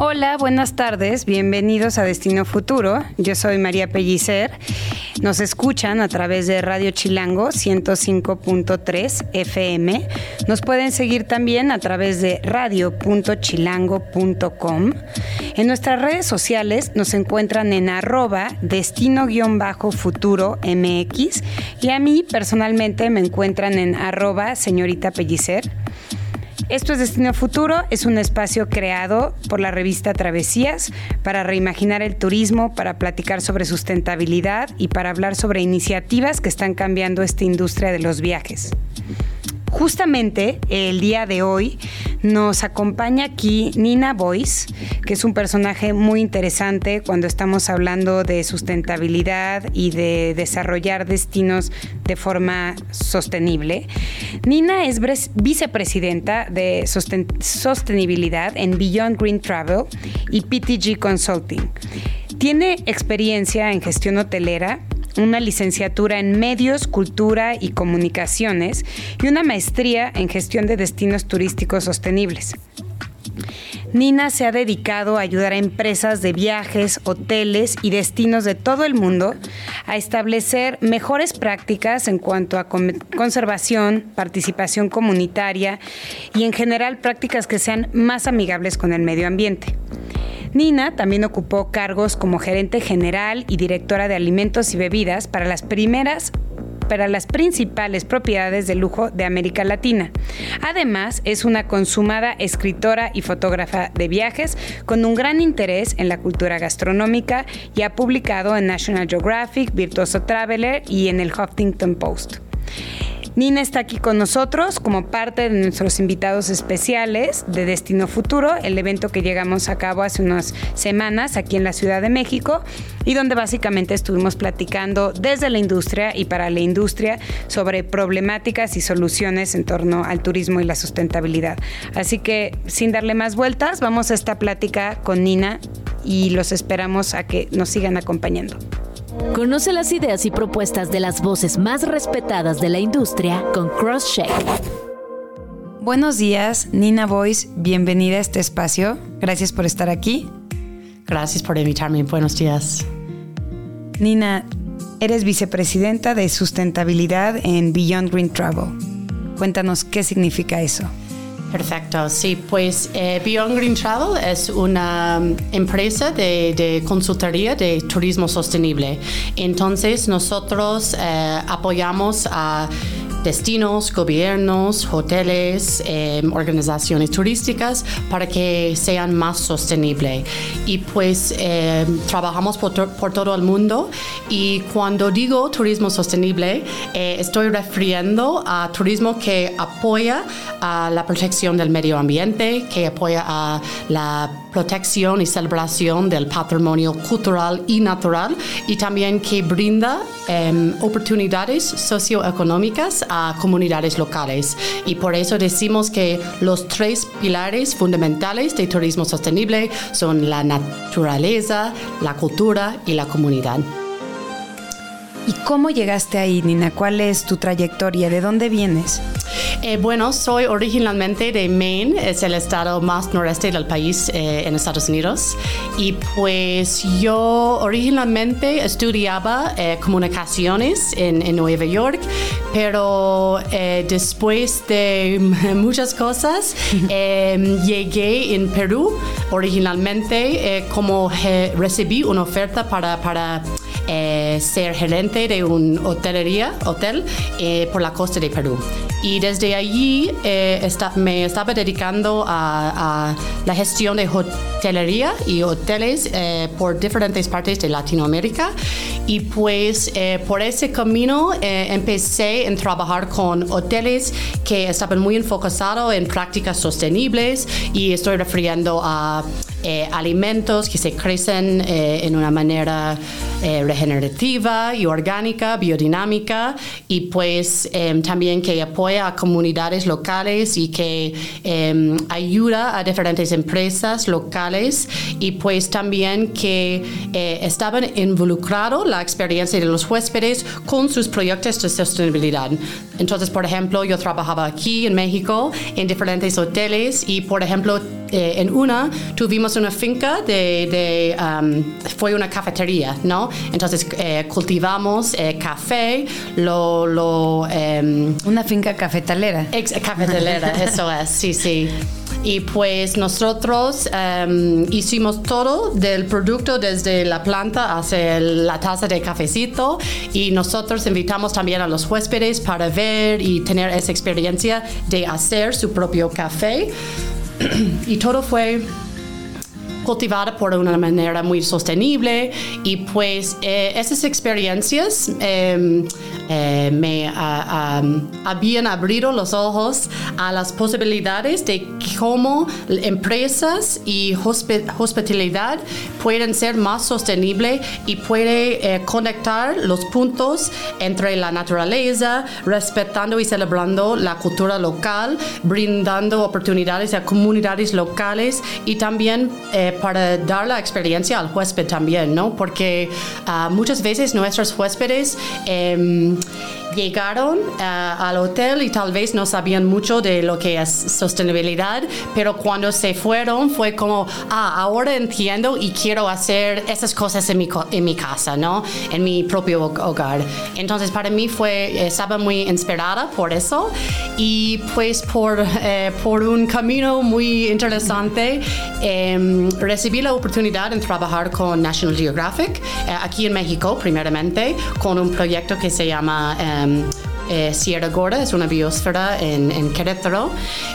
Hola, buenas tardes, bienvenidos a Destino Futuro. Yo soy María Pellicer. Nos escuchan a través de Radio Chilango 105.3 FM. Nos pueden seguir también a través de radio.chilango.com. En nuestras redes sociales nos encuentran en arroba destino-futuro MX y a mí personalmente me encuentran en arroba señorita Pellicer. Esto es Destino Futuro, es un espacio creado por la revista Travesías para reimaginar el turismo, para platicar sobre sustentabilidad y para hablar sobre iniciativas que están cambiando esta industria de los viajes. Justamente el día de hoy nos acompaña aquí Nina Boyce, que es un personaje muy interesante cuando estamos hablando de sustentabilidad y de desarrollar destinos de forma sostenible. Nina es vicepresidenta de sostenibilidad en Beyond Green Travel y PTG Consulting. Tiene experiencia en gestión hotelera una licenciatura en medios, cultura y comunicaciones y una maestría en gestión de destinos turísticos sostenibles. Nina se ha dedicado a ayudar a empresas de viajes, hoteles y destinos de todo el mundo a establecer mejores prácticas en cuanto a conservación, participación comunitaria y en general prácticas que sean más amigables con el medio ambiente. Nina también ocupó cargos como gerente general y directora de alimentos y bebidas para las primeras para las principales propiedades de lujo de América Latina. Además, es una consumada escritora y fotógrafa de viajes con un gran interés en la cultura gastronómica y ha publicado en National Geographic, Virtuoso Traveler y en el Huffington Post. Nina está aquí con nosotros como parte de nuestros invitados especiales de Destino Futuro, el evento que llegamos a cabo hace unas semanas aquí en la Ciudad de México y donde básicamente estuvimos platicando desde la industria y para la industria sobre problemáticas y soluciones en torno al turismo y la sustentabilidad. Así que sin darle más vueltas, vamos a esta plática con Nina y los esperamos a que nos sigan acompañando. Conoce las ideas y propuestas de las voces más respetadas de la industria con CrossCheck. Buenos días, Nina Voice, bienvenida a este espacio. Gracias por estar aquí. Gracias por invitarme. Buenos días. Nina, eres vicepresidenta de sustentabilidad en Beyond Green Travel. Cuéntanos qué significa eso. Perfecto, sí, pues eh, Beyond Green Travel es una um, empresa de, consultoría de turismo sostenible. Entonces nosotros eh, apoyamos a destinos, gobiernos, hoteles, em, organizaciones turísticas para que sean más sostenibles. Y pues em, trabajamos por, todo el mundo y cuando digo turismo sostenible, eh, estoy refiriendo a turismo que apoya a la protección del medio ambiente, que apoya a la protección y celebración del patrimonio cultural y natural y también que brinda em, oportunidades socioeconómicas a comunidades locales. Y por eso decimos que los tres pilares fundamentales de turismo sostenible son la naturaleza, la cultura y la comunidad. ¿Y cómo llegaste ahí, Nina? ¿Cuál es tu trayectoria? ¿De dónde vienes? Eh, bueno, soy originalmente de Maine, es el estado más noreste del país eh, en Estados Unidos. Y pues yo originalmente estudiaba eh, comunicaciones en, en, Nueva York, pero después de muchas cosas llegué en Perú originalmente como recibí una oferta para, para eh, ser gerente de un hotelería, hotel eh, por la costa de Perú. Y desde allí eh, me estaba dedicando a, la gestión de hotelería y hoteles por diferentes partes de Latinoamérica. Y pues por ese camino empecé a trabajar con hoteles que estaban muy enfocados en prácticas sostenibles y estoy refiriendo a eh, alimentos que se crecen eh, en una manera regenerativa y orgánica, biodinámica, y pues em, también que apoya a comunidades locales y que em, ayuda a diferentes empresas locales y pues también que estaban involucrados la experiencia de los huéspedes con sus proyectos de sostenibilidad. Entonces, por ejemplo, yo trabajaba aquí en México en diferentes hoteles y, por ejemplo, eh, en una tuvimos una finca de, um, fue una cafetería, ¿no? Entonces eh, cultivamos eh, café, lo... lo em, una finca cafetalera. cafetalera, eso es, sí, sí. Y pues nosotros em, hicimos todo del producto desde la planta hasta la taza de cafecito y nosotros invitamos también a los huéspedes para ver y tener esa experiencia de hacer su propio café. y todo fue cultivada por una manera muy sostenible y pues eh, esas experiencias em, eh, me habían abierto los ojos a las posibilidades de cómo empresas y hospitalidad pueden ser más sostenibles y puede eh, conectar los puntos entre la naturaleza, respetando y celebrando la cultura local, brindando oportunidades a comunidades locales y también eh, para dar la experiencia al huésped también, ¿no? Porque ah, muchas veces nuestros huéspedes em, llegaron eh, al hotel y tal vez no sabían mucho de lo que es sostenibilidad, pero cuando se fueron fue como, ah, ahora entiendo y quiero hacer esas cosas en mi, en mi casa, ¿no? En mi propio hogar. Entonces para mí fue, estaba muy inspirada por eso y pues por, eh, por un camino muy interesante em, recibí la oportunidad de trabajar con National Geographic eh, aquí en México primeramente con un proyecto que se llama Em, eh, Sierra Gorda, es una biosfera en, en, Querétaro.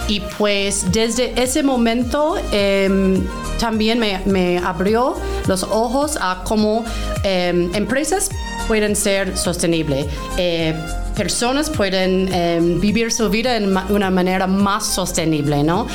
Y pues desde ese momento em, también me, me, abrió los ojos a cómo em, empresas pueden ser sostenibles. Eh, personas pueden vivir su vida en una manera más sostenible, ¿no?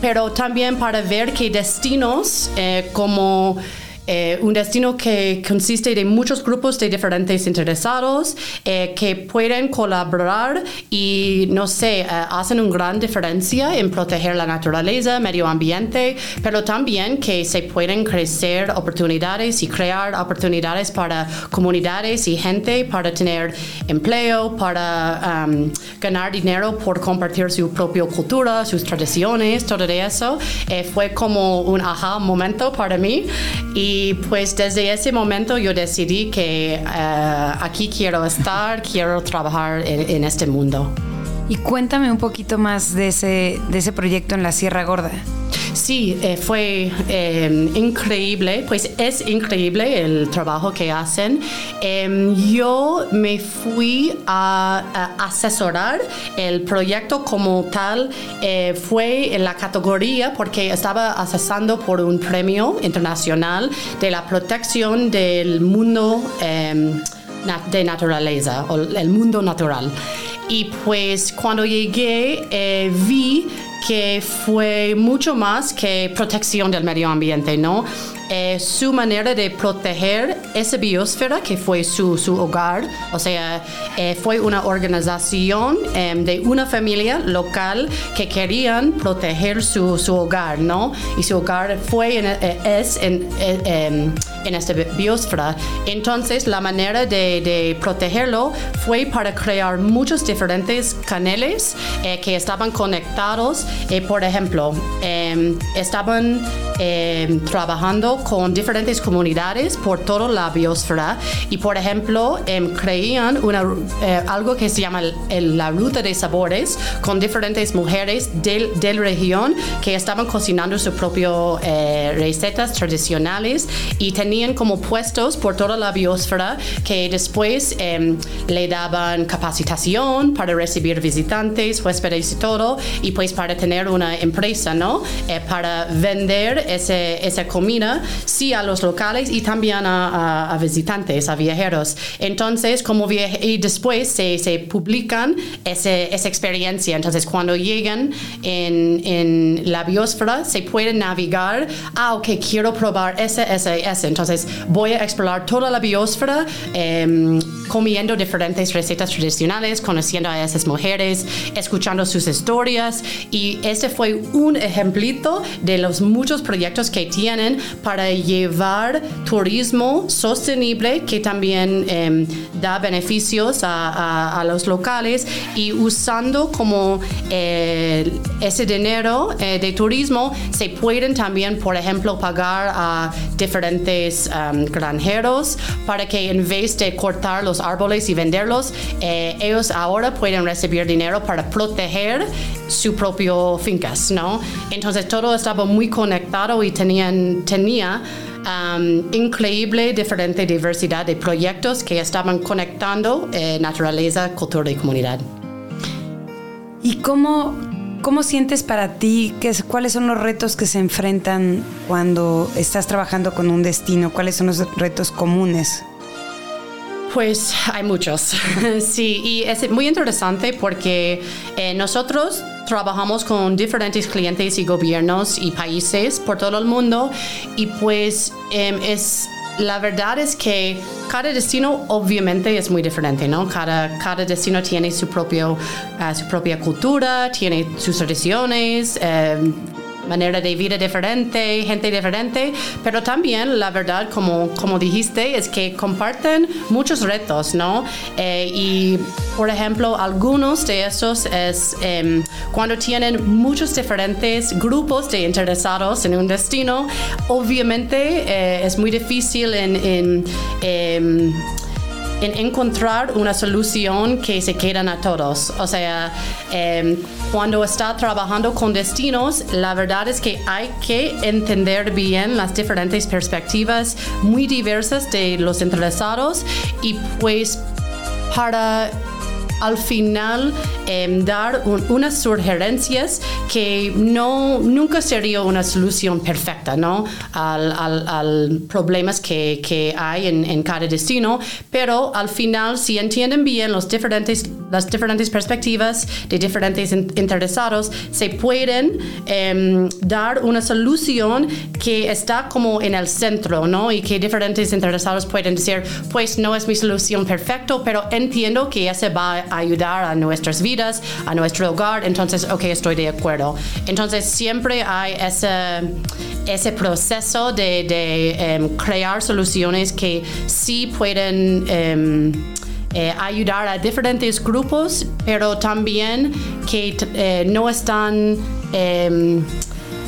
Pero también para ver qué destinos eh, como eh, un destino que consiste de muchos grupos de diferentes interesados eh, que pueden colaborar y, no sé, eh, hacen una gran diferencia en proteger la naturaleza, medio ambiente, pero también que se pueden crecer oportunidades y crear oportunidades para comunidades y gente para tener empleo, para um, ganar dinero por compartir su propia cultura, sus tradiciones, todo eso. fue como un aha momento para mí y y pues desde ese momento yo decidí que eh, aquí quiero estar, quiero trabajar en, este mundo. Y cuéntame un poquito más de ese, de ese proyecto en la Sierra Gorda. Sí, eh, fue eh, increíble, pues es increíble el trabajo que hacen. Em, yo me fui a, asesorar el proyecto como tal, eh, fue en la categoría porque estaba asesando por un premio internacional de la protección del mundo em, de naturaleza o el mundo natural. Y pues cuando llegué vi que fue mucho más que protección del medio ambiente, ¿no? Eh, su manera de proteger esa biosfera que fue su, su hogar, o sea, eh, fue una organización em, de una familia local que querían proteger su, su hogar, ¿no? Y su hogar fue en, eh, es en, em, esta biosfera. Entonces, la manera de, de, protegerlo fue para crear muchos diferentes canales que estaban conectados. por ejemplo, em, estaban trabajando con diferentes comunidades por toda la biosfera y, por ejemplo, em, creían una, eh, algo que se llama la ruta de sabores con diferentes mujeres del, la región que estaban cocinando sus propias eh, recetas tradicionales y tenían como puestos por toda la biosfera que después em, le daban capacitación para recibir visitantes, huéspedes y todo, y pues para tener una empresa, ¿no? Eh, para vender ese, esa comida sí a los locales y también a, visitantes, a viajeros. Entonces, como y después se, se publican ese, esa experiencia. Entonces, cuando llegan en, en, la biosfera, se puede navegar, ah, ok, quiero probar ese, ese, ese. Entonces, voy a explorar toda la biosfera em, comiendo diferentes recetas tradicionales, conociendo a esas mujeres, escuchando sus historias. Y este fue un ejemplito de los muchos proyectos que tienen para llevar turismo sostenible que también em, da beneficios a, los locales y usando como eh, ese dinero eh, de turismo se pueden también, por ejemplo, pagar a diferentes em, granjeros para que en vez de cortar los árboles y venderlos, eh, ellos ahora pueden recibir dinero para proteger su propio fincas, ¿no? Entonces todo estaba muy conectado y tenían, tenía um, increíble diferente diversidad de proyectos que estaban conectando eh, naturaleza, cultura y comunidad. ¿Y cómo, cómo sientes para ti, que, cuáles son los retos que se enfrentan cuando estás trabajando con un destino? ¿Cuáles son los retos comunes? Pues hay muchos, sí, y es muy interesante porque eh, nosotros trabajamos con diferentes clientes y gobiernos y países por todo el mundo y pues em, es la verdad es que cada destino obviamente es muy diferente, ¿no? Cada, cada destino tiene su, propio, eh, su propia cultura, tiene sus tradiciones, em, manera de vida diferente, gente diferente, pero también la verdad, como, como dijiste, es que comparten muchos retos, ¿no? Eh, y, por ejemplo, algunos de esos es em, cuando tienen muchos diferentes grupos de interesados en un destino, obviamente eh, es muy difícil en... en em, en encontrar una solución que se quedan a todos. O sea, em, cuando está trabajando con destinos, la verdad es que hay que entender bien las diferentes perspectivas muy diversas de los interesados y pues para al final em, dar unas sugerencias que no, nunca sería una solución perfecta ¿no? al, al, problemas que, que hay en, en, cada destino, pero al final si entienden bien los diferentes, las diferentes perspectivas de diferentes interesados, se pueden em, dar una solución que está como en el centro, ¿no? Y que diferentes interesados pueden decir, pues no es mi solución perfecta, pero entiendo que ese va ayudar a nuestras vidas, a nuestro hogar, entonces, ok, estoy de acuerdo. Entonces, siempre hay ese, ese proceso de, em, crear soluciones que sí pueden... Em, eh, ayudar a diferentes grupos, pero también que eh, no están em,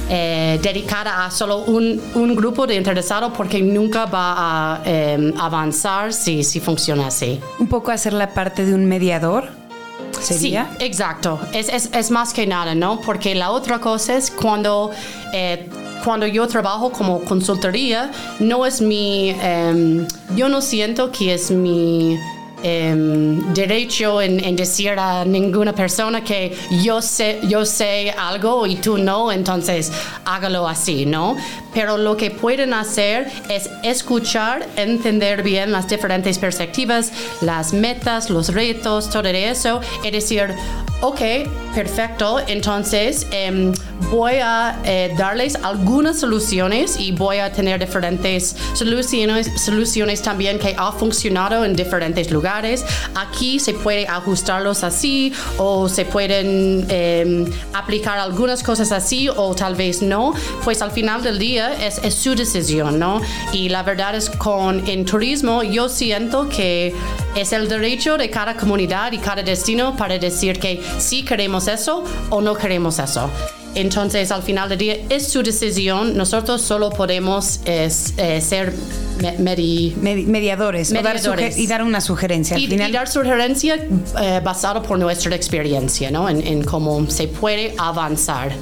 eh, dedicada a solo un, un, grupo de interesados porque nunca va a eh, avanzar si, si funciona así. Un poco hacer la parte de un mediador. ¿Sería? Sí, exacto. Es, es, es más que nada, ¿no? Porque la otra cosa es cuando eh, cuando yo trabajo como consultoría, no es mi, yo no siento que es mi Em, derecho en, decir a ninguna persona que yo sé, yo sé algo y tú no, entonces hágalo así, ¿no? Pero lo que pueden hacer es escuchar, entender bien las diferentes perspectivas, las metas, los retos, todo eso, y decir, ok, perfecto, entonces em, voy a eh, darles algunas soluciones y voy a tener diferentes soluciones, soluciones también que ha funcionado en diferentes lugares Aquí se puede ajustarlos así o se pueden em, aplicar algunas cosas así o tal vez no. Pues al final del día es, su decisión, ¿no? Y la verdad es con en turismo yo siento que es el derecho de cada comunidad y cada destino para decir que sí queremos eso o no queremos eso. Entonces, al final del día, es su decisión. Nosotros solo podemos eh, ser mediadores, y dar una sugerencia. y, dar sugerencia eh, basada por nuestra experiencia, ¿no? En, en cómo se puede avanzar.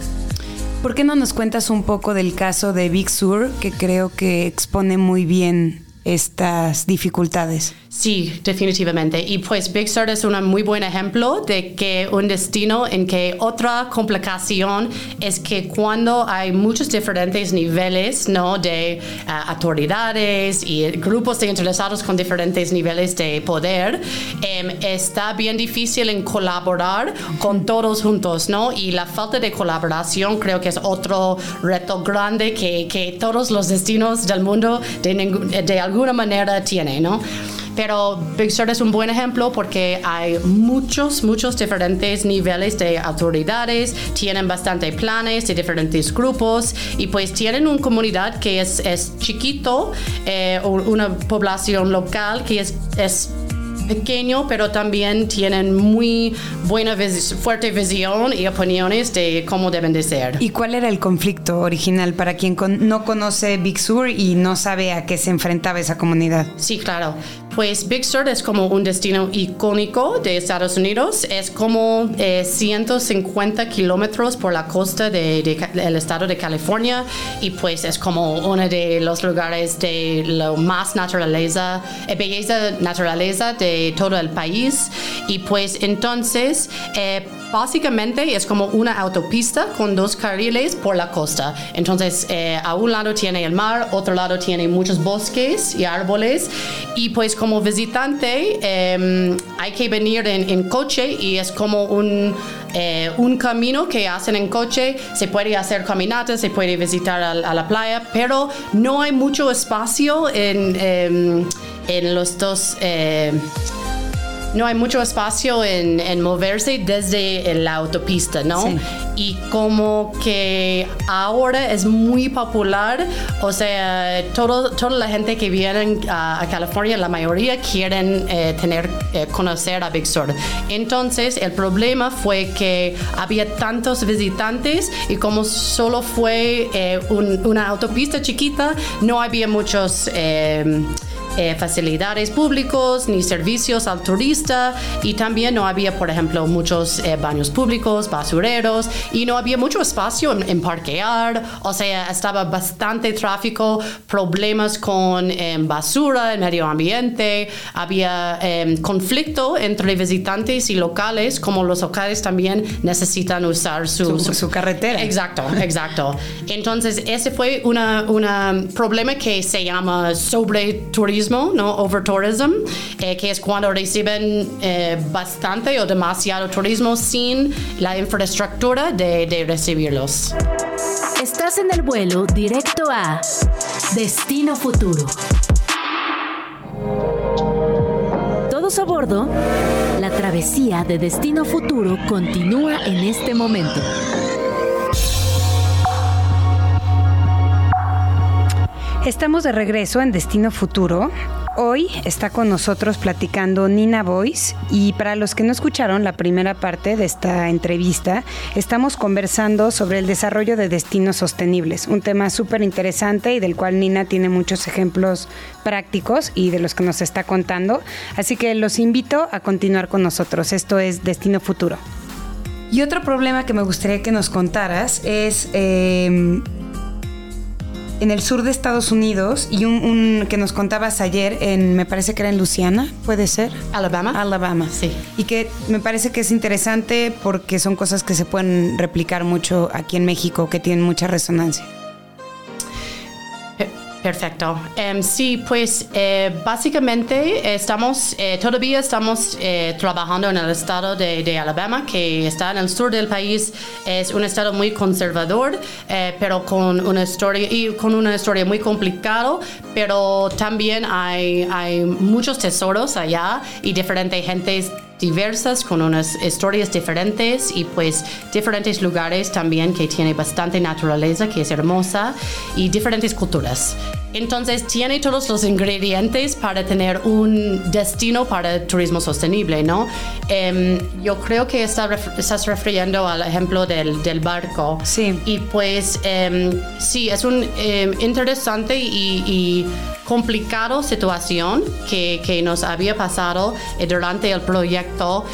¿Por qué no nos cuentas un poco del caso de Big Sur, que creo que expone muy bien estas dificultades. Sí, definitivamente. Y pues Big Sur es un muy buen ejemplo de que un destino en que otra complicación es que cuando hay muchos diferentes niveles ¿no? de uh, autoridades y grupos de interesados con diferentes niveles de poder, um, está bien difícil en colaborar con todos juntos, ¿no? Y la falta de colaboración creo que es otro reto grande que, que todos los destinos del mundo de, de alguna manera tienen, ¿no? Pero Big Sur es un buen ejemplo porque hay muchos, muchos diferentes niveles de autoridades, tienen bastante planes de diferentes grupos y pues tienen una comunidad que es, es chiquito, eh, una población local que es, es pequeño, pero también tienen muy buena, fuerte visión y opiniones de cómo deben de ser. ¿Y cuál era el conflicto original para quien no conoce Big Sur y no sabe a qué se enfrentaba esa comunidad? Sí, claro. Pues Big Sur es como un destino icónico de Estados Unidos. Es como 150 eh, kilómetros por la costa del estado de California y pues es como uno de los lugares de la más naturaleza, eh, belleza naturaleza de todo el país. Y pues entonces... Eh, básicamente es como una autopista con dos carriles por la costa. Entonces, a un lado tiene el mar, otro lado tiene muchos bosques y árboles. Y pues como visitante em, hay que venir en, coche y es como un, eh, un camino que hacen en coche. Se puede hacer caminatas, se puede visitar a, la playa, pero no hay mucho espacio en, em, en los dos eh, no hay mucho espacio en, moverse desde la autopista, ¿no? Y como que ahora es muy popular, o sea, todo, toda la gente que viene a, California, la mayoría quieren eh, tener, eh, conocer a Big Sur. Entonces, el problema fue que había tantos visitantes y como solo fue eh, una autopista chiquita, no había muchos eh, facilidades públicos ni servicios al turista y también no había, por ejemplo, muchos eh, baños públicos, basureros y no había mucho espacio en, parquear, o sea, estaba bastante tráfico, problemas con em, basura, el medio ambiente, había em, conflicto entre visitantes y locales, como los locales también necesitan usar su, su, carretera. Exacto, exacto. Entonces, ese fue un problema que se llama sobre turismo ¿no? Overtourism, eh, que es cuando reciben eh, bastante o demasiado turismo sin la infraestructura de, de recibirlos. Estás en el vuelo directo a Destino Futuro. Todos a bordo, la travesía de Destino Futuro continúa en este momento. Estamos de regreso en Destino Futuro. Hoy está con nosotros platicando Nina Boyce y para los que no escucharon la primera parte de esta entrevista, estamos conversando sobre el desarrollo de destinos sostenibles, un tema súper interesante y del cual Nina tiene muchos ejemplos prácticos y de los que nos está contando. Así que los invito a continuar con nosotros. Esto es Destino Futuro. Y otro problema que me gustaría que nos contaras es... Eh, en el sur de Estados Unidos y un, que nos contabas ayer en, me parece que era en Luciana, ¿puede ser? Alabama. Alabama. Sí. Y que me parece que es interesante porque son cosas que se pueden replicar mucho aquí en México, que tienen mucha resonancia. Perfecto. Em, sí, pues eh, básicamente estamos, eh, todavía estamos eh, trabajando en el estado de, Alabama, que está en el sur del país. Es un estado muy conservador, pero con una historia y con una historia muy complicada, pero también hay, hay muchos tesoros allá y diferentes gentes diversas, con unas historias diferentes y pues diferentes lugares también que tiene bastante naturaleza, que es hermosa y diferentes culturas. Entonces tiene todos los ingredientes para tener un destino para turismo sostenible, ¿no? Em, yo creo que está estás refiriendo al ejemplo del, del, barco. Sí. Y pues em, sí, es un em, interesante y, y complicado situación que, que, nos había pasado durante el proyecto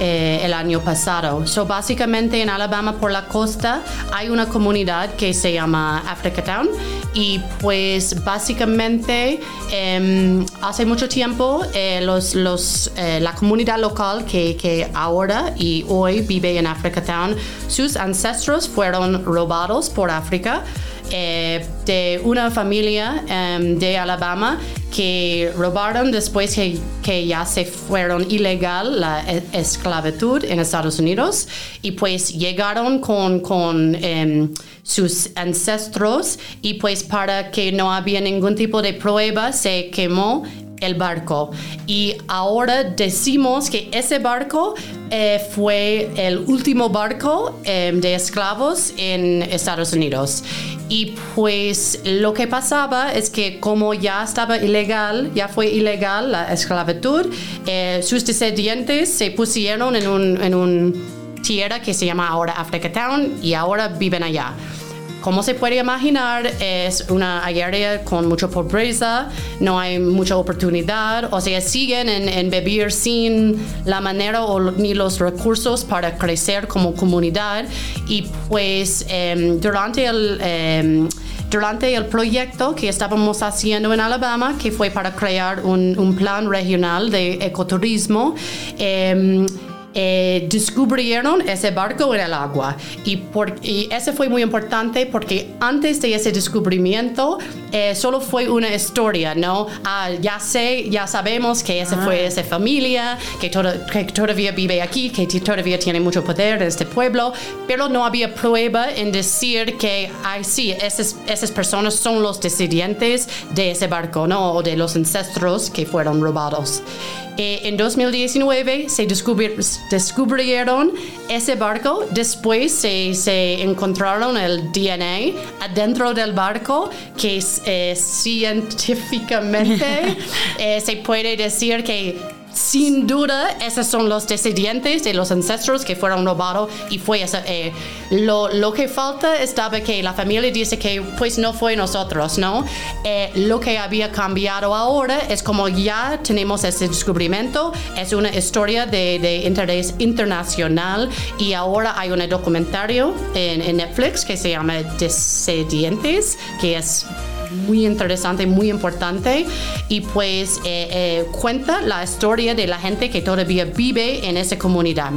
eh, el año pasado. So, básicamente en Alabama por la costa hay una comunidad que se llama Africa Town y pues básicamente em, hace mucho tiempo eh, los, los, eh, la comunidad local que, que, ahora y hoy vive en Africa Town, sus ancestros fueron robados por África. De una familia em, de Alabama que robaron después que, que ya se fueron ilegal la e, esclavitud en Estados Unidos. Y pues llegaron con, con em, sus ancestros y pues para que no había ningún tipo de prueba se quemó el barco. Y ahora decimos que ese barco eh, fue el último barco em, de esclavos en Estados Unidos. Y pues lo que pasaba es que como ya estaba ilegal, ya fue ilegal la esclavitud, eh, sus descendientes se pusieron en un, en un tierra que se llama ahora Africa Town y ahora viven allá. Como se puede imaginar, es una área con mucha pobreza, no hay mucha oportunidad, o sea, siguen en, vivir sin la manera o, ni los recursos para crecer como comunidad. Y pues em, durante el... Em, durante el proyecto que estábamos haciendo en Alabama, que fue para crear un, plan regional de ecoturismo, eh, eh, descubrieron ese barco en el agua. Y, por, y ese fue muy importante porque antes de ese descubrimiento eh, solo fue una historia, ¿no? Ah, ya sé, ya sabemos que esa fue ah. esa familia, que, que todavía vive aquí, que todavía tiene mucho poder en este pueblo, pero no había prueba en decir que, ay, sí, esas, esas personas son los descendientes de ese barco, ¿no? O de los ancestros que fueron robados. Eh, en 2019 se descubrieron ese barco, después se, encontraron el DNA adentro del barco que eh, científicamente eh, se puede decir que sin duda, esos son los descendientes de los ancestros que fueron robados y fue eso. Eh, lo, lo, que falta estaba que la familia dice que pues no fue nosotros, ¿no? Eh, lo que había cambiado ahora es como ya tenemos ese descubrimiento, es una historia de, interés internacional y ahora hay un documentario en, en Netflix que se llama Descendientes, que es muy interesante, muy importante y pues eh, eh, cuenta la historia de la gente que todavía vive en esa comunidad.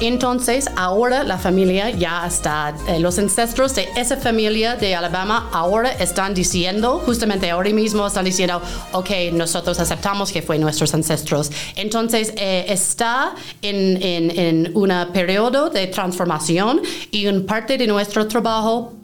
Entonces, ahora la familia ya está, eh, los ancestros de esa familia de Alabama ahora están diciendo, justamente ahora mismo están diciendo, ok, nosotros aceptamos que fue nuestros ancestros. Entonces, está en, en, en un periodo de transformación y en parte de nuestro trabajo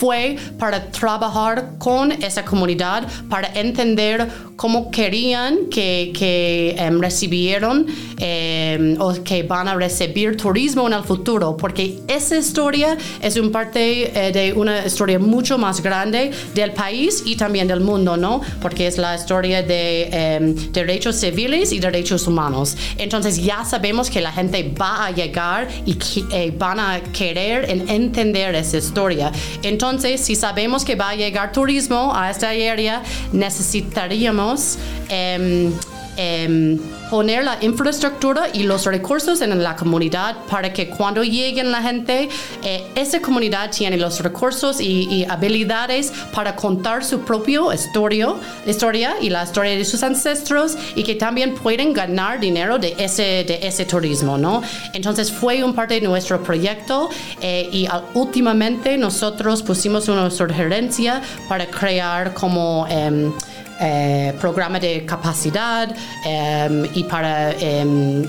fue para trabajar con esa comunidad, para entender cómo querían que, que em, recibieron em, o que van a recibir turismo en el futuro, porque esa historia es un parte eh, de una historia mucho más grande del país y también del mundo, ¿no? Porque es la historia de em, derechos civiles y derechos humanos. Entonces ya sabemos que la gente va a llegar y eh, van a querer entender esa historia. Entonces, si sabemos que va a llegar turismo a esta área, necesitaríamos em, em, poner la infraestructura y los recursos en la comunidad para que cuando lleguen la gente, eh, esa comunidad tiene los recursos y, habilidades para contar su propia historia, historia y la historia de sus ancestros y que también pueden ganar dinero de ese, de ese turismo, ¿no? Entonces fue un parte de nuestro proyecto eh, y últimamente nosotros pusimos una sugerencia para crear como... Em, eh, programa de capacidad em, y para em,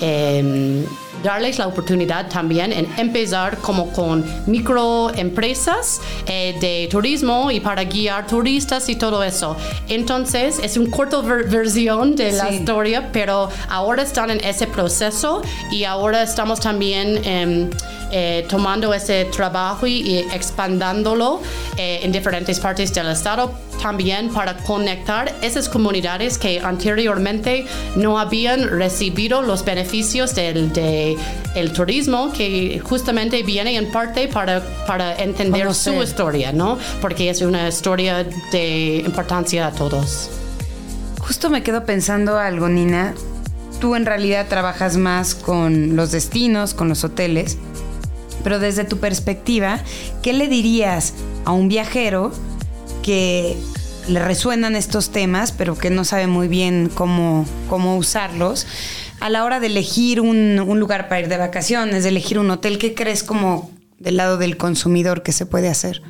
em, darles la oportunidad también en empezar como con microempresas eh, de turismo y para guiar turistas y todo eso. Entonces es un corto versión de la historia, pero ahora están en ese proceso y ahora estamos también eh, tomando ese trabajo y, expandándolo eh, en diferentes partes del estado también para conectar esas comunidades que anteriormente no habían recibido los beneficios del de el turismo que justamente viene en parte para, para entender su historia, ¿no? Porque es una historia de importancia a todos. Justo me quedo pensando algo, Nina, tú en realidad trabajas más con los destinos, con los hoteles, pero desde tu perspectiva, ¿qué le dirías a un viajero que le resuenan estos temas, pero que no sabe muy bien cómo, cómo usarlos? A la hora de elegir un, un lugar para ir de vacaciones, de elegir un hotel, ¿qué crees como del lado del consumidor que se puede hacer?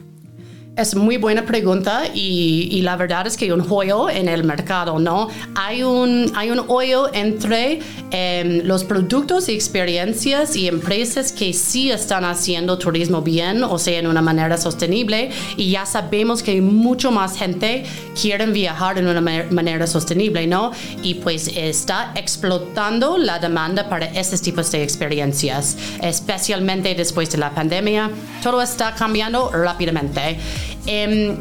Es muy buena pregunta y, la verdad es que hay un hoyo en el mercado, ¿no? Hay un, hay un hoyo entre em, los productos y experiencias y empresas que sí están haciendo turismo bien, o sea, en una manera sostenible, y ya sabemos que mucho más gente quiere viajar en una manera sostenible, ¿no? Y pues está explotando la demanda para esos tipos de experiencias, especialmente después de la pandemia. Todo está cambiando rápidamente. Em,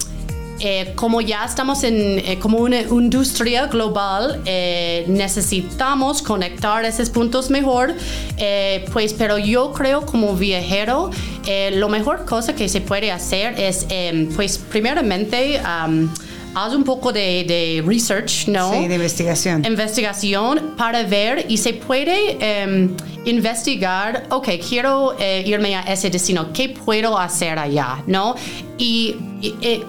eh, como ya estamos en eh, como una industria global, eh, necesitamos conectar esos puntos mejor. pues, pero yo creo como viajero, lo mejor cosa que se puede hacer es, em, pues, primeramente haz un poco de, research, ¿no? Sí, de investigación. Investigación para ver y se puede em, investigar, ok, quiero eh, irme a ese destino, ¿qué puedo hacer allá? ¿No? y, y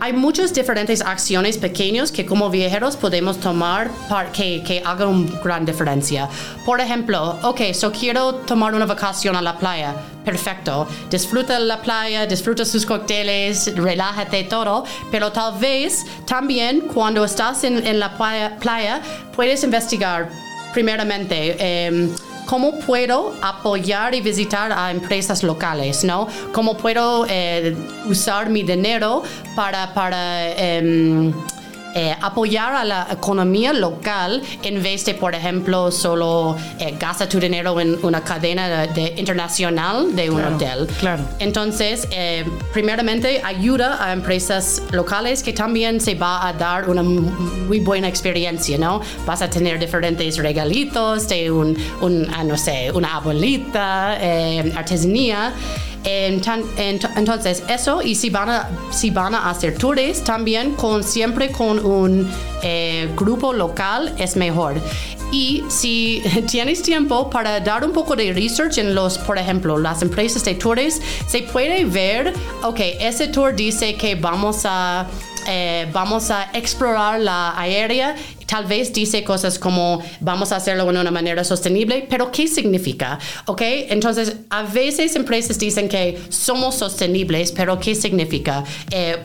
hay muchas diferentes acciones pequeñas que como viajeros podemos tomar para que, que hagan una gran diferencia. Por ejemplo, ok, so quiero tomar una vacación a la playa. Perfecto. Disfruta la playa, disfruta sus cócteles, relájate todo, pero tal vez también cuando estás en, en la playa, playa, puedes investigar primeramente. Eh, cómo puedo apoyar y visitar a empresas locales, ¿no? Cómo puedo eh, usar mi dinero para, para em, eh, apoyar a la economía local en vez de, por ejemplo, solo eh, gasta tu dinero en una cadena de, internacional de un hotel. Claro. Entonces, eh, primeramente, ayuda a empresas locales que también se va a dar una muy buena experiencia, ¿no? Vas a tener diferentes regalitos de un, un ah, no sé, una abuelita, artesanía. Entonces, eso, y si van a, si van a hacer tours, también con, siempre con un eh, grupo local es mejor. Y si tienes tiempo para dar un poco de research en los, por ejemplo, las empresas de tours, se puede ver, ok, ese tour dice que vamos a eh, vamos a explorar la aérea. Tal vez dice cosas como vamos a hacerlo de una manera sostenible, pero ¿qué significa? ¿Ok? Entonces, a veces empresas dicen que somos sostenibles, pero ¿qué significa? Eh,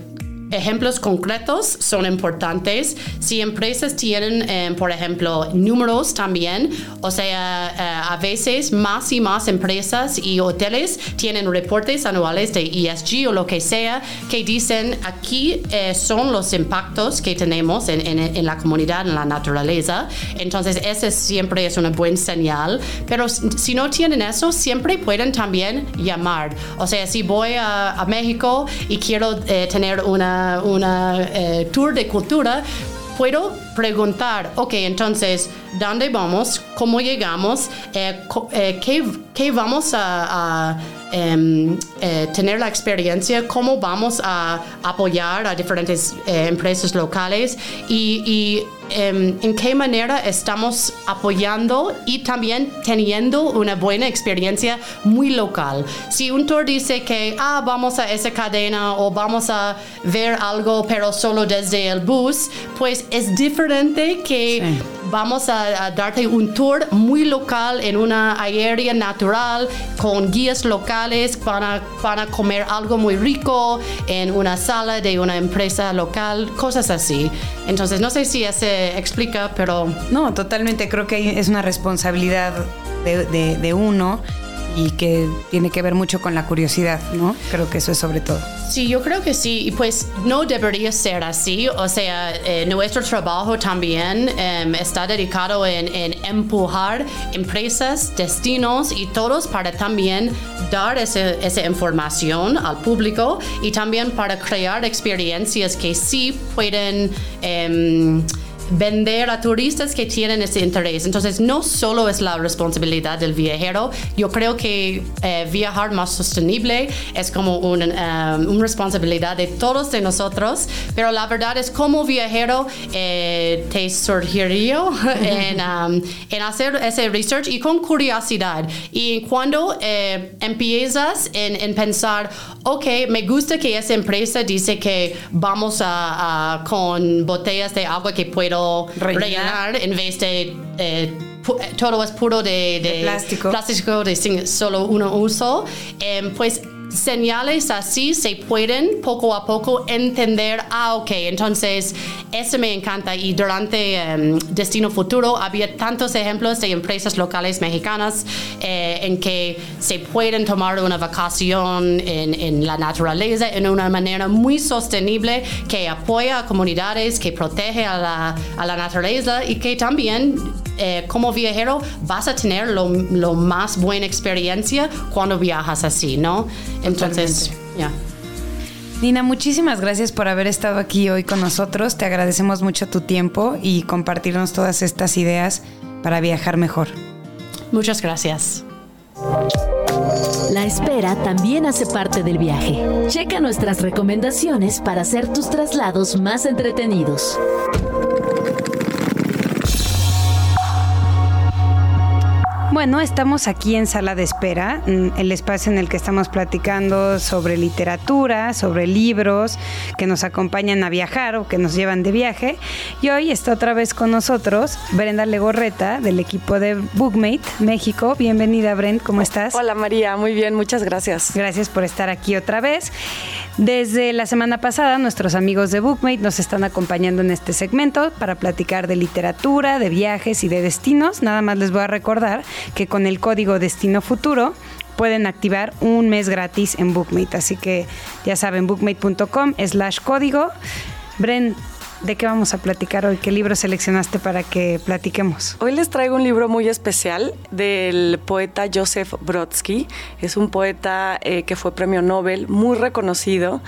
ejemplos concretos son importantes. Si empresas tienen, eh, por ejemplo, números también, o sea, eh, a veces más y más empresas y hoteles tienen reportes anuales de ESG o lo que sea que dicen aquí eh, son los impactos que tenemos en, en, la comunidad, en la naturaleza. Entonces, ese siempre es una buena señal. Pero si no tienen eso, siempre pueden también llamar. O sea, si voy a, a México y quiero tener una una, eh, tour de cultura, puedo preguntar, ok, entonces, ¿dónde vamos? ¿Cómo llegamos? Eh, eh, ¿qué, vamos a, em, tener la experiencia? ¿Cómo vamos a apoyar a diferentes empresas locales? y Em, en qué manera estamos apoyando y también teniendo una buena experiencia muy local. Si un tour dice que ah, vamos a esa cadena o vamos a ver algo pero solo desde el bus, pues es diferente que vamos a, darte un tour muy local en una área natural con guías locales para comer algo muy rico en una sala de una empresa local, cosas así. Entonces, no sé si se explica, pero... No, totalmente. Creo que es una responsabilidad de uno y que tiene que ver mucho con la curiosidad, ¿no? Creo que eso es sobre todo. Sí, yo creo que sí, y pues no debería ser así, o sea, eh, nuestro trabajo también em, está dedicado en, empujar empresas, destinos y todos para también dar esa información al público y también para crear experiencias que sí pueden... Em, vender a turistas que tienen ese interés. Entonces, no solo es la responsabilidad del viajero, yo creo que eh, viajar más sostenible es como una, um, responsabilidad de todos de nosotros, pero la verdad es como viajero eh, te surgiría en, um, en, hacer ese research y con curiosidad. Y cuando eh, empiezas en, en, pensar, ok, me gusta que esa empresa dice que vamos a, con botellas de agua que puedo rellenar, en vez de... Eh, todo es puro de, plástico. plástico de solo uno uso, em, pues señales así se pueden poco a poco entender, ah, ok, entonces eso me encanta. Y durante em, Destino Futuro había tantos ejemplos de empresas locales mexicanas eh, en que se pueden tomar una vacación en, en, la naturaleza en una manera muy sostenible que apoya a comunidades, que protege a la, a la naturaleza y que también eh, como viajero vas a tener lo, lo, más buena experiencia cuando viajas así, ¿no? Entonces, ya. Nina, muchísimas gracias por haber estado aquí hoy con nosotros. Te agradecemos mucho tu tiempo y compartirnos todas estas ideas para viajar mejor. Muchas gracias. La espera también hace parte del viaje. Checa nuestras recomendaciones para hacer tus traslados más entretenidos. Bueno, estamos aquí en sala de espera, el espacio en el que estamos platicando sobre literatura, sobre libros que nos acompañan a viajar o que nos llevan de viaje. Y hoy está otra vez con nosotros Brenda Legorreta del equipo de Bookmate México. Bienvenida, Brent, ¿cómo estás? Hola María, muy bien, muchas gracias. Gracias por estar aquí otra vez. Desde la semana pasada, nuestros amigos de Bookmate nos están acompañando en este segmento para platicar de literatura, de viajes y de destinos. Nada más les voy a recordar que con el código Destino Futuro pueden activar un mes gratis en Bookmate. Así que ya saben, bookmate.com slash código. Bren, ¿de qué vamos a platicar hoy? ¿Qué libro seleccionaste para que platiquemos? Hoy les traigo un libro muy especial del poeta Joseph Brodsky. Es un poeta eh, que fue premio Nobel, muy reconocido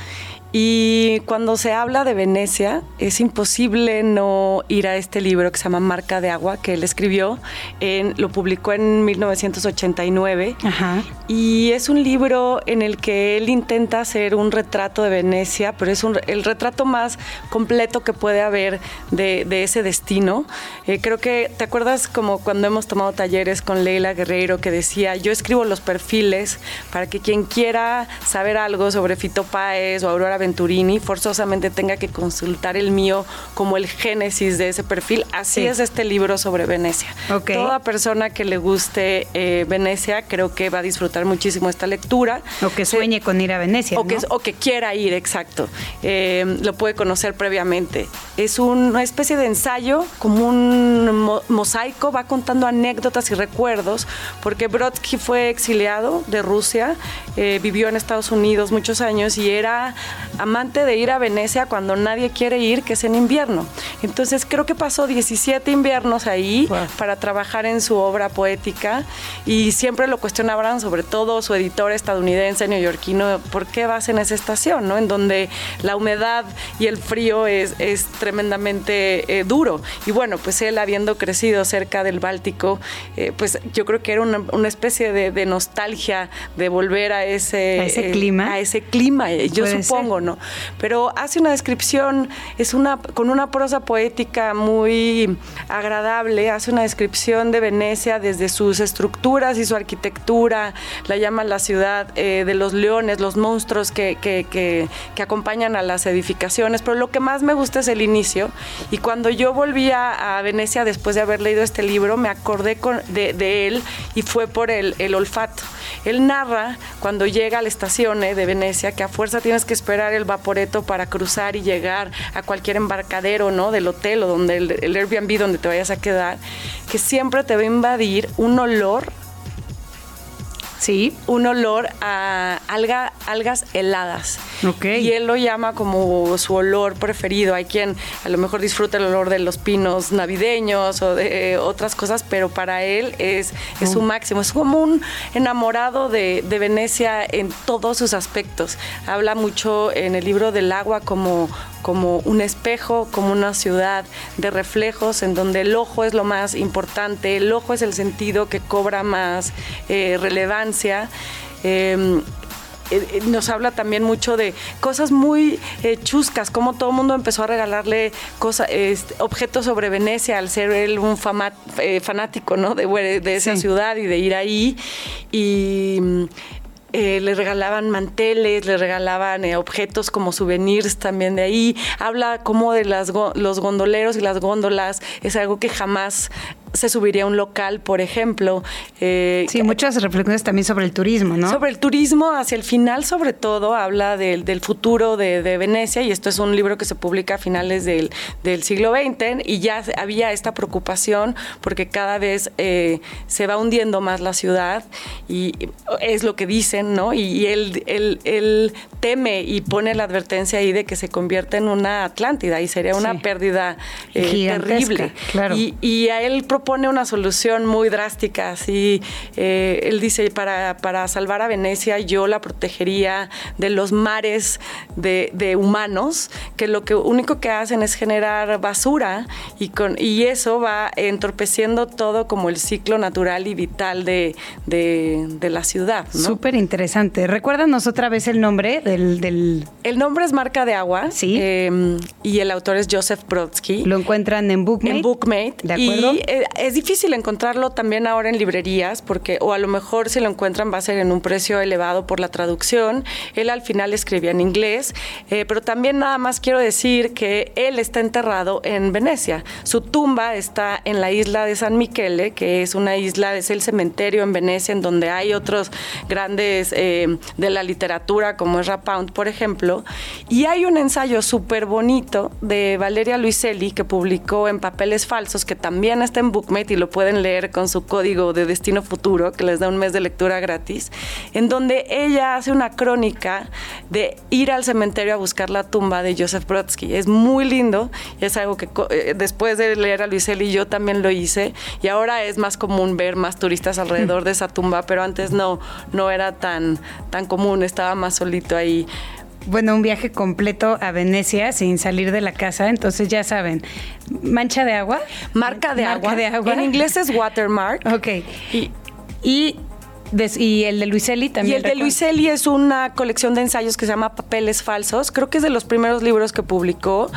y cuando se habla de Venecia, es imposible no ir a este libro que se llama Marca de Agua, que él escribió, en, lo publicó en 1989. Y es un libro en el que él intenta hacer un retrato de Venecia, pero es el retrato más completo que puede haber de, ese destino. Eh, creo que, ¿te acuerdas como cuando hemos tomado talleres con Leila Guerreiro que decía, yo escribo los perfiles para que quien quiera saber algo sobre Fito Páez o Aurora Venturini forzosamente tenga que consultar el mío como el génesis de ese perfil. Así es este libro sobre Venecia. Toda persona que le guste eh, Venecia creo que va a disfrutar muchísimo esta lectura. O que sueñe con ir a Venecia. O, que, o que quiera ir, exacto. Eh, lo puede conocer previamente. Es una especie de ensayo, como un mosaico, va contando anécdotas y recuerdos, porque Brodsky fue exiliado de Rusia, eh, vivió en Estados Unidos muchos años y era amante de ir a Venecia cuando nadie quiere ir, que es en invierno. Entonces creo que pasó 17 inviernos ahí para trabajar en su obra poética y siempre lo cuestionaban, sobre todo su editor estadounidense, neoyorquino, ¿por qué vas en esa estación? ¿no? En donde la humedad y el frío es, es tremendamente eh, duro. Y bueno, pues él habiendo crecido cerca del Báltico, eh, pues yo creo que era una, especie de, nostalgia de volver a ese, ese clima. A ese clima, yo supongo, ¿no? Pero hace una descripción, es una, con una prosa poética muy agradable, hace una descripción de Venecia desde sus estructuras y su arquitectura, la llama la ciudad eh, de los leones, los monstruos que, que, que, acompañan a las edificaciones, pero lo que más me gusta es el inicio. Y cuando yo volví a, Venecia después de haber leído este libro, me acordé de, él y fue por el, el olfato. Él narra cuando llega a la estación eh, de Venecia que a fuerza tienes que esperar el vaporeto para cruzar y llegar a cualquier embarcadero, ¿no? Del hotel o donde el, Airbnb donde te vayas a quedar, que siempre te va a invadir un olor Sí. Un olor a alga, algas heladas. Y él lo llama como su olor preferido. Hay quien a lo mejor disfruta el olor de los pinos navideños o de otras cosas, pero para él es, es su oh. máximo. Es como un enamorado de, de Venecia en todos sus aspectos. Habla mucho en el libro del agua como como un espejo, como una ciudad de reflejos en donde el ojo es lo más importante, el ojo es el sentido que cobra más eh, relevancia. Em, eh, eh, nos habla también mucho de cosas muy chuscas, como todo el mundo empezó a regalarle cosas, objetos sobre Venecia al ser él un fanático ¿no? de, de esa ciudad y de ir ahí. Y eh, le regalaban manteles, le regalaban eh, objetos como souvenirs también de ahí. Habla como de las, los gondoleros y las góndolas, es algo que jamás se subiría a un local, por ejemplo. Eh, sí, muchas reflexiones también sobre el turismo, ¿no? Sobre el turismo, hacia el final, sobre todo, habla del, del futuro de, de, Venecia, y esto es un libro que se publica a finales del, del siglo XX, y ya había esta preocupación porque cada vez eh, se va hundiendo más la ciudad, y es lo que dicen, ¿no? Y, él, él, él, teme y pone la advertencia ahí de que se convierte en una Atlántida, y sería una pérdida eh, terrible. Claro. Y, y a él propone una solución muy drástica. Así, eh, él dice, para, para, salvar a Venecia yo la protegería de los mares de, humanos, que lo que único que hacen es generar basura y, con, y eso va entorpeciendo todo como el ciclo natural y vital de, de, la ciudad. Súper interesante. Recuérdanos otra vez el nombre del, El nombre es Marca de Agua. Sí. Em, y el autor es Joseph Brodsky. Lo encuentran en Bookmate. En Bookmate. De acuerdo. Y, eh, es difícil encontrarlo también ahora en librerías, porque, o a lo mejor si lo encuentran va a ser en un precio elevado por la traducción. Él al final escribía en inglés, eh, pero también nada más quiero decir que él está enterrado en Venecia. Su tumba está en la isla de San Michele, que es una isla, es el cementerio en Venecia, en donde hay otros grandes eh, de la literatura, como es Rapound, por ejemplo. Y hay un ensayo súper bonito de Valeria Luiselli, que publicó en Papeles Falsos, que también está en Bookmate y lo pueden leer con su código de Destino Futuro, que les da un mes de lectura gratis, en donde ella hace una crónica de ir al cementerio a buscar la tumba de Joseph Brodsky. Es muy lindo es algo que eh, después de leer a Luiselli yo también lo hice y ahora es más común ver más turistas alrededor de esa tumba, pero antes no, no era tan, tan común, estaba más solito ahí bueno, un viaje completo a Venecia sin salir de la casa. Entonces ya saben, mancha de agua. Marca de, agua. de agua. En inglés es watermark. Ok. Y, y el de Luiselli también. Y el de Luiselli es una colección de ensayos que se llama Papeles Falsos. Creo que es de los primeros libros que publicó.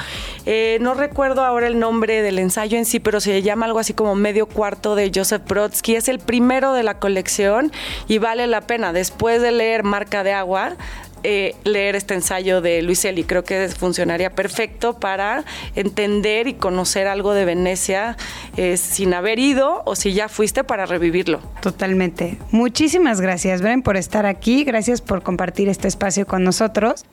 Eh, no recuerdo ahora el nombre del ensayo en sí, pero se llama algo así como Medio Cuarto de Joseph Brodsky. Es el primero de la colección y vale la pena. Después de leer Marca de Agua, eh, leer este ensayo de Luis Eli. Creo que funcionaría perfecto para entender y conocer algo de Venecia eh, sin haber ido o si ya fuiste para revivirlo. Totalmente. Muchísimas gracias, Bren, por estar aquí. Gracias por compartir este espacio con nosotros.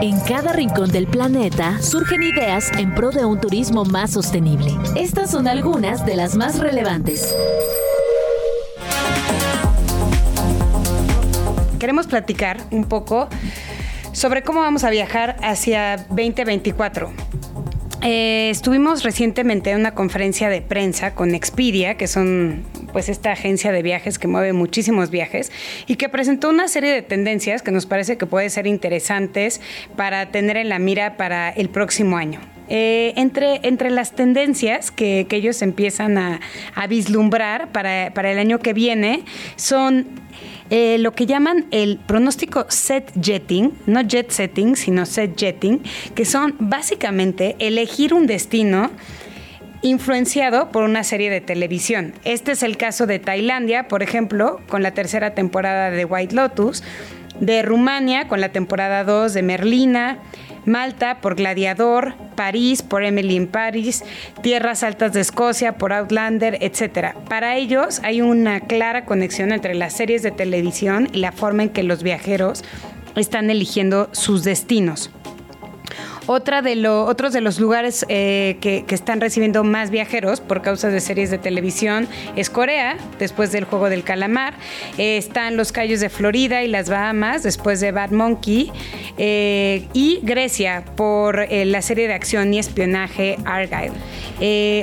En cada rincón del planeta surgen ideas en pro de un turismo más sostenible. Estas son algunas de las más relevantes. Queremos platicar un poco sobre cómo vamos a viajar hacia 2024. Eh, estuvimos recientemente en una conferencia de prensa con Expedia, que son pues esta agencia de viajes que mueve muchísimos viajes y que presentó una serie de tendencias que nos parece que pueden ser interesantes para tener en la mira para el próximo año. Eh, entre, entre las tendencias que, ellos empiezan a, vislumbrar para, para, el año que viene son eh, lo que llaman el pronóstico set jetting, no jet setting, sino set jetting, que son básicamente elegir un destino influenciado por una serie de televisión. Este es el caso de Tailandia, por ejemplo, con la tercera temporada de White Lotus, de Rumania con la temporada 2 de Merlina, Malta por Gladiador, París por Emily in Paris, Tierras Altas de Escocia por Outlander, etc. Para ellos hay una clara conexión entre las series de televisión y la forma en que los viajeros están eligiendo sus destinos. Otra de otros de los lugares eh, que, están recibiendo más viajeros por causa de series de televisión es Corea, después del juego del calamar. Eh, están los Cayos de Florida y las Bahamas, después de Bad Monkey. Eh, y Grecia por la serie de acción y espionaje Argyle.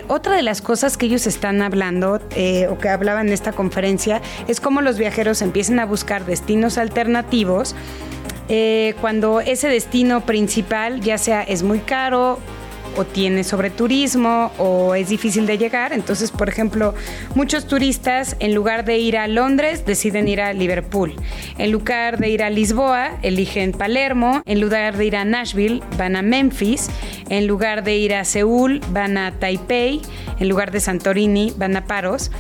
otra de las cosas que ellos están hablando o que hablaban en esta conferencia es cómo los viajeros empiezan a buscar destinos alternativos eh, cuando ese destino principal ya sea es muy caro o tiene sobreturismo o es difícil de llegar. Entonces, por ejemplo, muchos turistas en lugar de ir a Londres deciden ir a Liverpool. En lugar de ir a Lisboa, eligen Palermo. En lugar de ir a Nashville, van a Memphis. En lugar de ir a Seúl, van a Taipei. En lugar de Santorini, van a Paros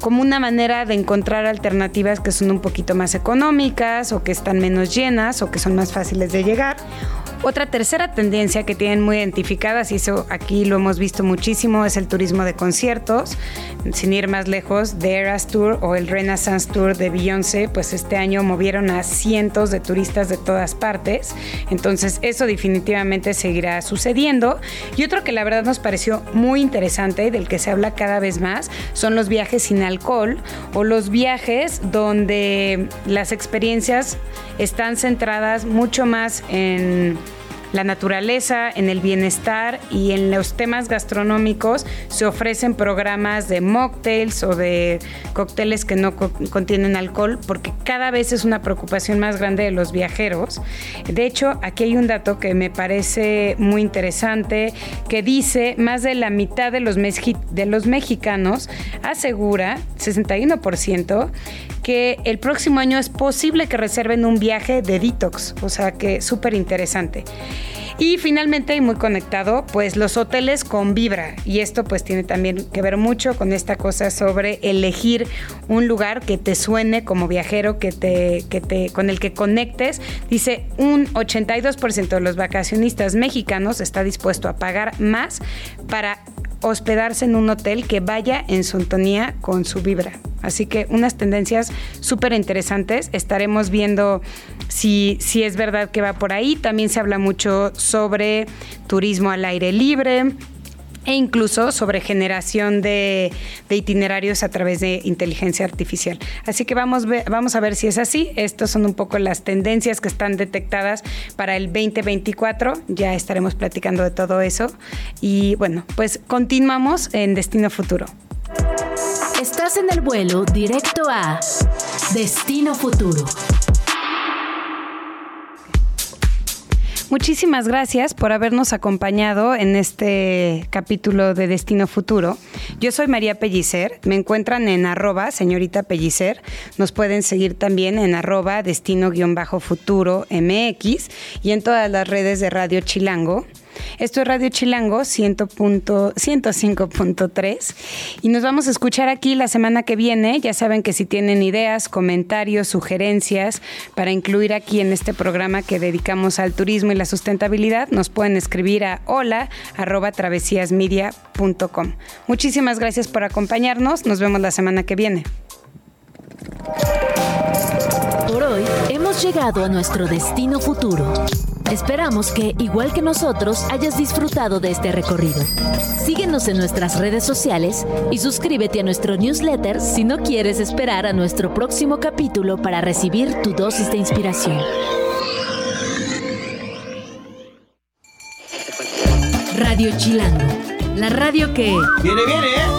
como una manera de encontrar alternativas que son un poquito más económicas o que están menos llenas o que son más fáciles de llegar otra tercera tendencia que tienen muy identificadas, y eso aquí lo hemos visto muchísimo, es el turismo de conciertos. Sin ir más lejos, The Eras Tour o el Renaissance Tour de Beyoncé, pues este año movieron a cientos de turistas de todas partes. Entonces eso definitivamente seguirá sucediendo. Y otro que la verdad nos pareció muy interesante y del que se habla cada vez más son los viajes sin alcohol o los viajes donde las experiencias están centradas mucho más en la naturaleza, en el bienestar y en los temas gastronómicos se ofrecen programas de mocktails o de cócteles que no contienen alcohol porque cada vez es una preocupación más grande de los viajeros. De hecho, aquí hay un dato que me parece muy interesante que dice más de la mitad de los, de los mexicanos asegura, 61%, que el próximo año es posible que reserven un viaje de detox, o sea que súper interesante. Y finalmente, y muy conectado, pues los hoteles con vibra. Y esto pues tiene también que ver mucho con esta cosa sobre elegir un lugar que te suene como viajero, que te, que te, con el que conectes. Dice, un 82% de los vacacionistas mexicanos está dispuesto a pagar más para hospedarse en un hotel que vaya en sintonía con su vibra. Así que unas tendencias súper interesantes. Estaremos viendo si, si es verdad que va por ahí. También se habla mucho sobre turismo al aire libre e incluso sobre generación de, itinerarios a través de inteligencia artificial. Así que vamos, vamos a ver si es así. Estas son un poco las tendencias que están detectadas para el 2024. Ya estaremos platicando de todo eso. Y bueno, pues continuamos en Destino Futuro. Estás en el vuelo directo a Destino Futuro. Muchísimas gracias por habernos acompañado en este capítulo de Destino Futuro. Yo soy María Pellicer, me encuentran en arroba señorita Pellicer, nos pueden seguir también en arroba destino-futuro MX y en todas las redes de Radio Chilango. Esto es Radio Chilango 105.3 y nos vamos a escuchar aquí la semana que viene. Ya saben que si tienen ideas, comentarios, sugerencias para incluir aquí en este programa que dedicamos al turismo y la sustentabilidad, nos pueden escribir a hola. Muchísimas gracias por acompañarnos. Nos vemos la semana que viene. Por hoy hemos llegado a nuestro destino futuro. Esperamos que, igual que nosotros, hayas disfrutado de este recorrido. Síguenos en nuestras redes sociales y suscríbete a nuestro newsletter si no quieres esperar a nuestro próximo capítulo para recibir tu dosis de inspiración. Radio Chilango, la radio que... ¡Viene, viene!